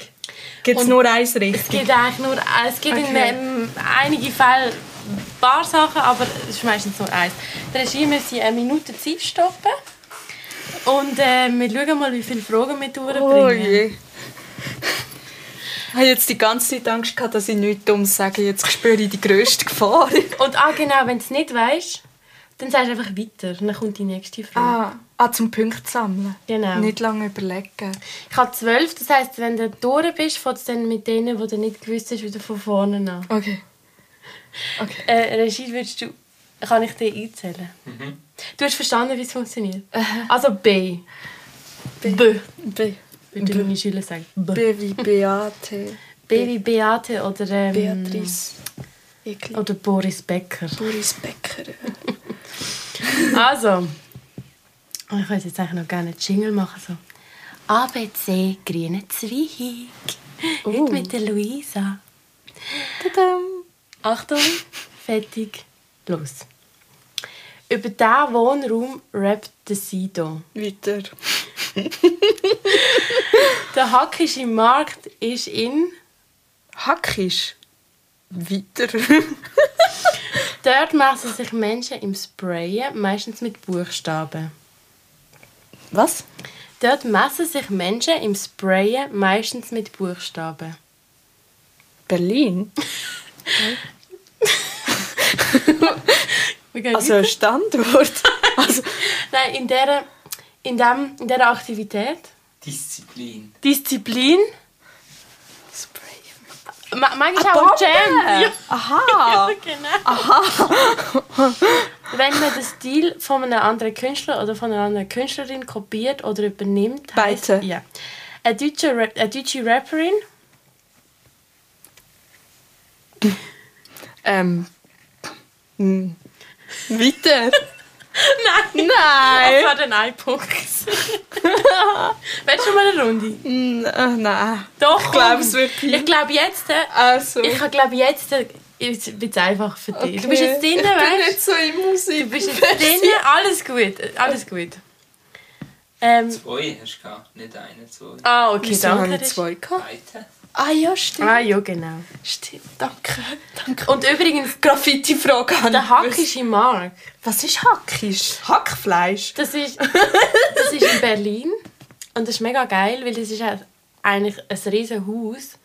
Gibt es nur eins Es richtig? gibt eigentlich nur, es gibt in Okay. ähm, einigen Fällen ein paar Sachen, aber es ist meistens nur eins. Der Regie müssen eine Minute Zeit stoppen. Und äh, wir schauen mal, wie viele Fragen wir durchbringen. Oh je. Ich habe jetzt die ganze Zeit Angst gehabt, dass ich nichts Dummes sage. Jetzt spüre ich die grösste Gefahr. Und ah, genau, wenn du es nicht weißt, dann sagst du einfach weiter. Dann kommt die nächste Frage. Ah, ah zum Punkt sammeln. Genau. Nicht lange überlegen. Ich habe zwölf, das heisst, wenn du durch bist, fängt es dann mit denen, die du nicht gewusst hast, wieder von vorne an. Okay. Okay. Äh, Regie, würdest du, kann ich dir einzählen? Du hast verstanden, wie es funktioniert? Also B. B. B. Würde meine Schüler sagen. B. B wie Beate. B wie Beate oder, ähm, Beatrice. Ekli. oder Boris Becker. Boris Becker. Also, ich würde jetzt eigentlich noch gerne einen Jingle machen. So. ABC, grüne Zweig. Heute Oh. mit der Luisa. Tadam. Achtung, fertig, los. Über diesen Wohnraum rappt der Sido. Weiter. [LAUGHS] Der hackische Markt ist in... Hackisch. Weiter. Dort messen sich Menschen im Sprayen, meistens mit Buchstaben. Was? Dort messen sich Menschen im Sprayen, meistens mit Buchstaben. Berlin? [LAUGHS] Also ein Standort? [LAUGHS] also, Nein, in dieser, in, dem, in dieser Aktivität, Disziplin. Disziplin. Ma- manchmal Ah, auch Bombe! Jam. Ja, [LAUGHS] Aha! genau. Wenn man den Stil von einem anderen Künstler oder von einer anderen Künstlerin kopiert oder übernimmt, heisst, Beide. ja. Eine deutsche, Ra- eine deutsche Rapperin, Ähm. hm. Weiter? [LAUGHS] Nein. Das war dann ein Punkt. [LAUGHS] Willst du mal eine Runde? Äh, nein. Doch, Ich glaub's wirklich. Ich glaube jetzt, äh, Also. ich glaube jetzt, äh, jetzt wird es einfach für dich. Du bist jetzt drin, Ich bin weißt nicht so in Musik. du? bist jetzt drin, alles gut, alles gut. Ähm, Zwei hast du gehabt, nicht eine, zwei. ah, okay, Wieso habe danke. ich zwei gehabt? Beide. Ah ja, stimmt. Ah, ja, genau. Stimmt, danke. danke. Und übrigens, Graffiti-Frage habe der ich gewusst. hackische Markt, Was ist Hackisch? Hackfleisch? das ist, [LAUGHS] das ist in Berlin. Und das ist mega geil, weil das ist halt eigentlich ein riesen Haus,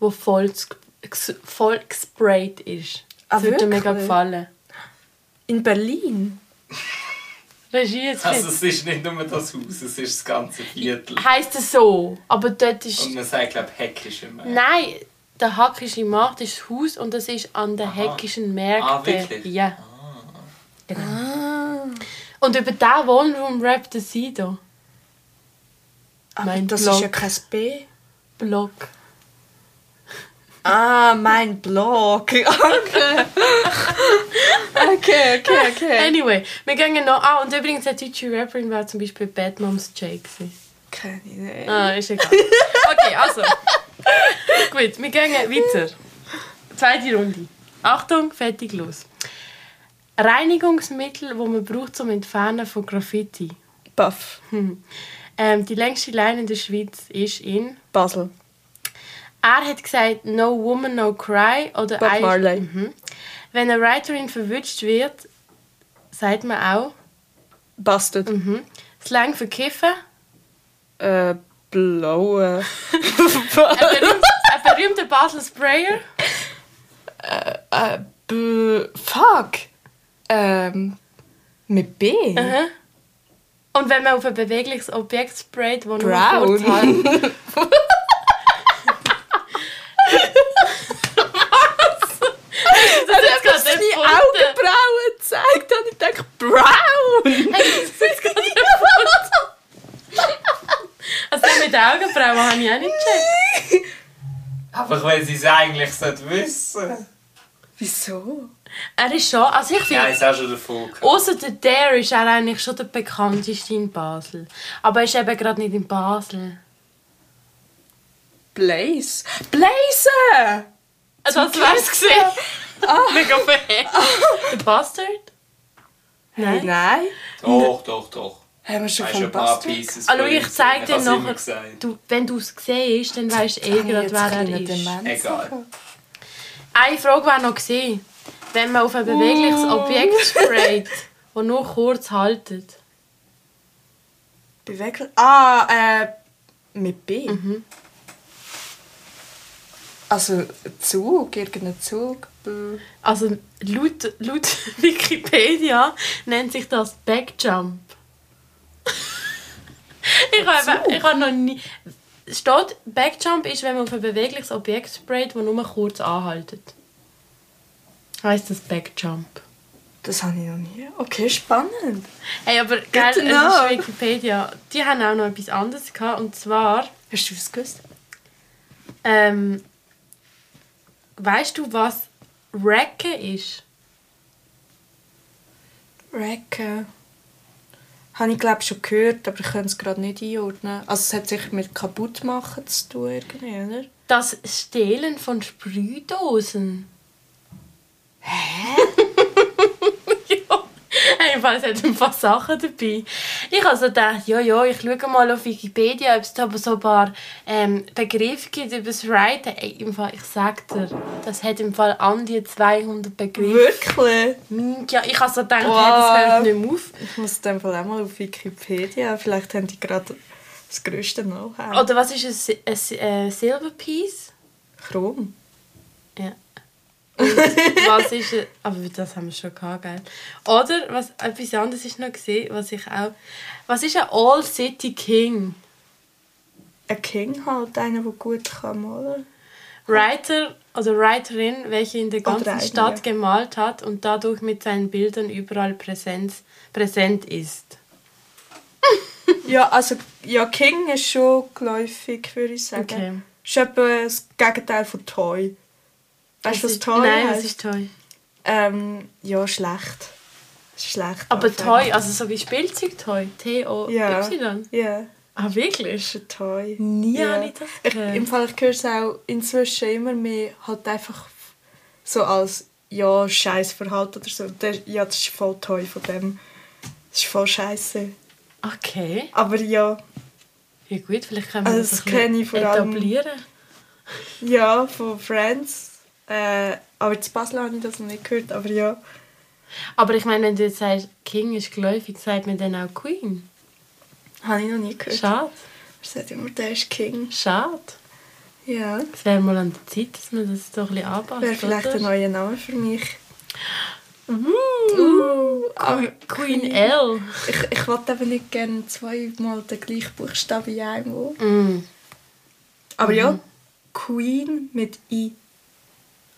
das voll, voll gesprayt ist. Ah, Das würde dir mega gefallen. In Berlin? Regie jetzt Also es ist nicht nur das Haus, es ist das ganze Viertel. Heißt es so, aber dort ist... Und man sagt, glaube ich, heckische Markt. Nein, der Hackische Markt ist das Haus und das ist an den Aha. Häckischen Märkten. Ah, wirklich? Ja. Genau. Ah. Und über diesen Wohnraum rappt der Sido. Aber Mein das Blog. ist ja kein B. Blog. Ah, mein Blog. [LAUGHS] Okay. okay, okay, okay. Anyway, wir gehen noch... Ah, und übrigens, der deutsche Rapperin war zum Beispiel Bad Moms J. gewesen. Keine Idee. Ah, ist egal. Okay, also. Gut, wir gehen weiter. Zweite Runde. Achtung, fertig, los. Reinigungsmittel, wo man braucht zum Entfernen von Graffiti. Buff. Hm. Ähm, die längste Line in der Schweiz ist in. Basel. Er hat gesagt, no woman, no cry. Oder Bob Marley. Mhm. Wenn eine Writerin verwünscht wird, sagt man auch. Bastard. Mhm. Slang für Kiffen. Äh, blaue. [LAUGHS] Ein, [LAUGHS] berühmt, ein berühmter Basel Sprayer. äh, b fuck. Ähm, mit B. Mhm. Und wenn man auf ein bewegliches Objekt sprayt, das nur Brown. [LAUGHS] Das ist Als gerade erfunden. Augenbrauen gezeigt habe, ich dachte, brown. Hey, das ist gerade. Also mit den Augenbrauen habe ich auch nicht gecheckt. Einfach weil sie es eigentlich wissen. Wieso? Er ist schon, also ich Ja, finde, ist auch schon davon gehabt. außer der Dare ist er eigentlich schon der bekannteste in Basel. Aber er ist eben gerade nicht in Basel. Blaze. Blaze! Das wär's gesehen. Mega verhängt. Der Bastard? Nein. Nein. Doch, doch, doch. Haben wir schon Weißt von du, ein paar Bastard? Pieces. Also von ich ihm zeig gesehen. dir hab's immer nachher, gesagt. du, wenn du es siehst, dann weißt du eh gerade, wer er ist. Egal. Eine Frage war noch gewesen. Wenn man auf ein bewegliches Oh. Objekt sprayt, das nur kurz haltet. Bewegel. Ah, äh, mit B. Mhm. Also Zug, irgendein Zug. B- Also laut, laut [LAUGHS] Wikipedia nennt sich das Backjump. [LAUGHS] ich habe ich habe noch nie... Steht, Backjump ist, wenn man auf ein bewegliches Objekt sprayt, das nur kurz anhaltet. Heißt das Backjump. Das habe ich noch nie. Okay, spannend. Hey, aber geil, es ist Wikipedia. Die haben auch noch etwas anderes gehabt. Und zwar, Hast du es gewusst? ähm, weißt du, was Racken ist? Racken. Habe ich glaube schon gehört, aber ich kann es gerade nicht einordnen. Also es hat sicher mit kaputtmachen zu tun, irgendwie, oder? Das Stehlen von Sprühdosen. Hä? Es hat ein paar Sachen dabei. Ich habe so gedacht, ja, ja, ich schaue mal auf Wikipedia, ob es da so ein paar ähm, Begriffe gibt über das Writen. Ey, im Fall, ich sag dir, das hat im Fall an die 200 Begriffe. Wirklich? Mein- Ja, ich habe so gedacht, Wow. hey, das hört nicht mehr auf. Ich muss dem Fall auch mal auf Wikipedia. Vielleicht haben die gerade das grösste Know-how. Oder was ist ein, ein, Si- äh, Silverpiece? Chrom. Ja. Und [LAUGHS] was ist aber das haben wir schon gehabt, gell? Oder was etwas anderes ist noch gesehen, was ich auch was ist ein All City King? Ein King halt, einer, der gut kann malen. Writer oder Writerin, welche in der Oder ganzen Stadt gemalt hat und dadurch mit seinen Bildern überall Präsenz, präsent ist. [LAUGHS] Ja, also ja, King ist schon geläufig, würde ich sagen. Okay. Ist etwa das Gegenteil von Toy. Weißt du, was ist, Toy Nein, was ist Toy? Ähm, ja, schlecht. Schlecht. Aber. Toy, also so wie Spielzeug-Toy. T-O-Y. Ja. Ja, Ah, wirklich? ist ein Toy. Nie ja. habe ich das ich. Im Fall, ich höre es auch inzwischen immer mehr halt einfach so als ja, Scheißverhalten oder so. Ja, das ist voll Toy von dem. Das ist voll scheiße. Okay. Aber ja, Ja gut, vielleicht können wir Also das, das kenne ich vor allem- etablieren. ja, von Friends. Äh, aber zu Basel habe ich das noch nicht gehört, aber ja. Aber ich meine, wenn du jetzt sagst, King ist geläufig, sagt man dann auch Queen. Habe ich noch nie gehört. Schade. Er sagt immer, der ist King. Schade. Ja. Es wäre mal an der Zeit, dass man das doch ein bisschen anpasst. Wäre vielleicht oder? ein neuer Name für mich. Uh, aber Queen L. Ich, ich wollte eben nicht gerne zweimal den gleichen Buchstaben in einem. Mm. Aber Mhm. ja, Queen mit I.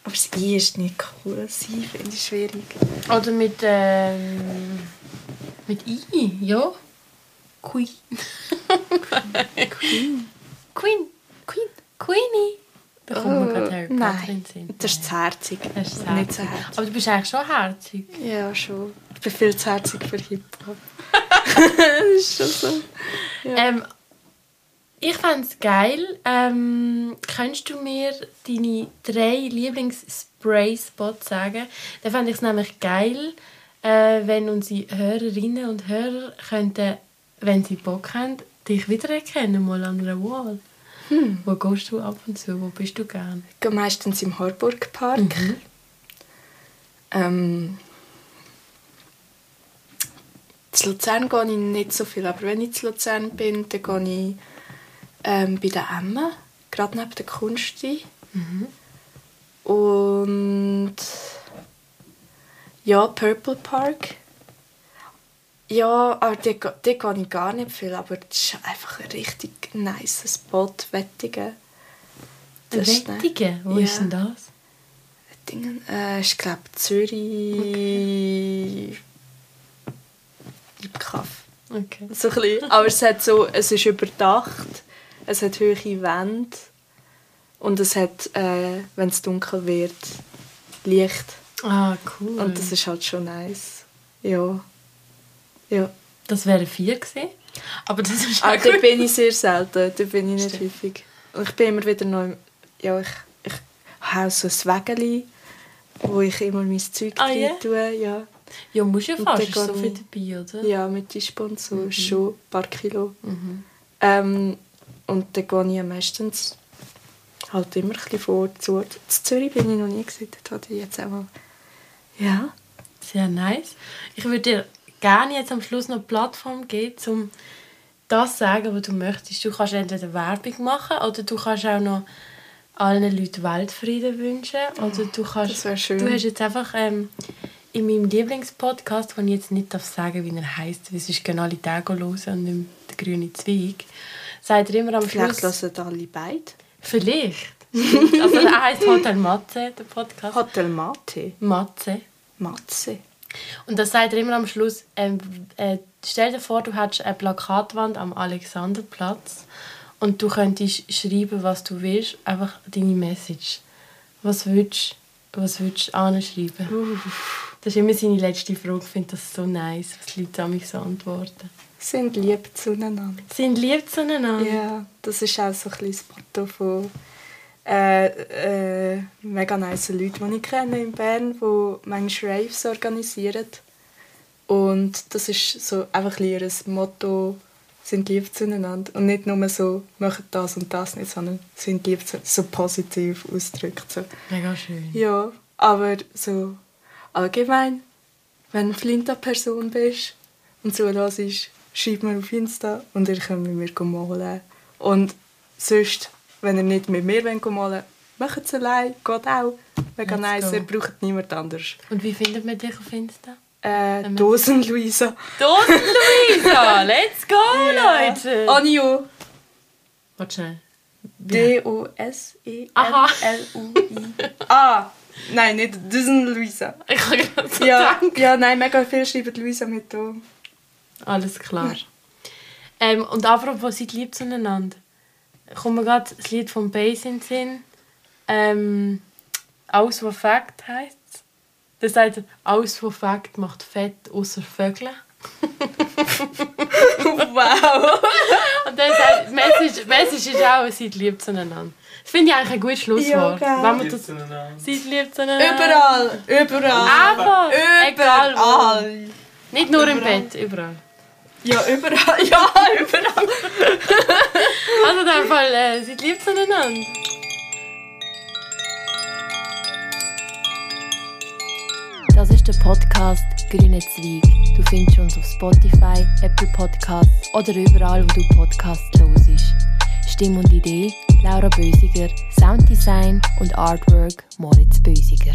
Aber das I ist nicht I finde ich schwierig. Oder mit, ähm, mit I, ja. Queen. Queen. Queen. Queen. Queenie. Da kommt Oh, gerade Harry in nein. den Sinn. Das ist zu herzig. Das ist Nicht so herzig. herzig. Aber du bist eigentlich schon herzig. Ja, schon. Ich bin viel zu herzig für Hip-Hop. [LAUGHS] [LAUGHS] das ist schon so. Ja. Ähm, ich fände es geil. Ähm, könntest du mir deine drei Lieblings-Spray-Spots sagen? Dann fände ich es nämlich geil, äh, wenn unsere Hörerinnen und Hörer könnten, wenn sie Bock haben, dich wiedererkennen, mal an einer Wall. Hm. Wo gehst du ab und zu? Wo bist du gern? Ich gehe meistens im Harburg Park. Mhm. Ähm, zu Luzern gehe ich nicht so viel, aber wenn ich zu Luzern bin, dann gehe ich ähm, bei der Emma, gerade neben der Kunsti. Und ja, Purple Park. Ja, aber dort, dort gehe ich gar nicht viel, aber das ist einfach ein richtig nice Spot, Wettigen. Wettigen? Wo Ja. ist denn das? Dingen, äh, ich glaube Zürich. Liebkaff. Okay. So ein bisschen. Aber es, hat so, es ist überdacht, es hat hohe Wände und es hat, äh, wenn es dunkel wird, Licht. Ah, cool. Und das ist halt schon nice. Ja. Ja. das wäre vier gewesen. Aber das ist Aber auch da bin ich sehr selten, da bin ich nicht Stimmt. häufig. Und ich bin immer wieder im- ja, ich, ich habe so ein Wägeli, wo ich immer mein Zeug Ah, ja? tue, ja. Ja, musst ja fast. Ist so viel dabei, oder? Ja, mit und so, Mhm. schon ein paar Kilo. Mhm. Ähm, und dann gehe ich meistens halt immer ein vor zu. In Zürich bin ich noch nie gewesen, dort hatte ich jetzt auch mal... Ja. Sehr nice. Ich würde dir gerne jetzt am Schluss noch eine Plattform geben, um das zu sagen, was du möchtest. Du kannst entweder Werbung machen oder du kannst auch noch allen Leuten Weltfrieden wünschen. Oder du kannst... das schön. Du hast jetzt einfach ähm, in meinem Lieblingspodcast, den ich jetzt nicht darf sagen wie er heisst, weil sonst gehen alle Tage hören und nicht der grüne Zweig, sagt er immer am Vielleicht Schluss... hören alle beide. Vielleicht. also er heisst Hotel Matze, der Podcast. Hotel Mate. Matze. Matze. Und das sagt er immer am Schluss, ähm, äh, stell dir vor, du hättest eine Plakatwand am Alexanderplatz und du könntest schreiben, was du willst, einfach deine Message. Was würdest was würdest du anschreiben? Das ist immer seine letzte Frage. Ich finde das so nice, was die Leute an so antworten. Sind lieb zueinander. Sind lieb zueinander? Ja, das ist auch so ein bisschen das Motto von äh, äh, mega nice Leuten, die ich kenne in Bern, die manchmal Raves organisieren. Und das ist so einfach ein ihr Motto, sind lieb zueinander. Und nicht nur so, machen das und das nicht, sondern sind lieb zu, so positiv ausgedrückt. So. Mega schön. Ja, aber so allgemein, wenn du eine Flinta-Person bist und so los ist, schreib mir auf Insta und ihr könnt mit mir malen. Und sonst, wenn ihr nicht mit mir malen wollt, macht es allein, geht auch. Mega nice, ihr braucht niemand anders. Und wie findet man dich auf Insta? Äh, Wenn man- Dosen Luisa. Dosen Luisa! [LAUGHS] Let's go, Ja. Leute! Anio. Warte schnell. D-O-S-E-N-L-U-I. ah, nein, nicht Dosen Luisa. Ich habe gerade so Ja, ja, nein, mega viel schreibt Luisa mit O. Alles klar. Ähm, und apropos, seid lieb zueinander. Kommt mir gerade das Lied von Bass in den Sinn. Ähm, alles, was Fakt heisst. Das sagt, alles, was Fakt macht fett, außer Vögel. [LAUGHS] Wow. [LAUGHS] Und dann sagt, die Message, Message ist auch, seid lieb zueinander. Das finde ich eigentlich ein gutes Schlusswort. Ja. Wenn man das, seid lieb zueinander. Überall, überall. Einfach, egal wo. Überall. Nicht nur im Überall. Bett, überall. Ja, überall. [LAUGHS] Ja, überall. [LAUGHS] Also in dem Fall, äh, seid lieb zueinander. Das ist der Podcast Grüne Zweig. Du findest uns auf Spotify, Apple Podcasts oder überall, wo du Podcasts hörst. Stimme und Idee Laura Bösiger, Sounddesign und Artwork Moritz Bösiger.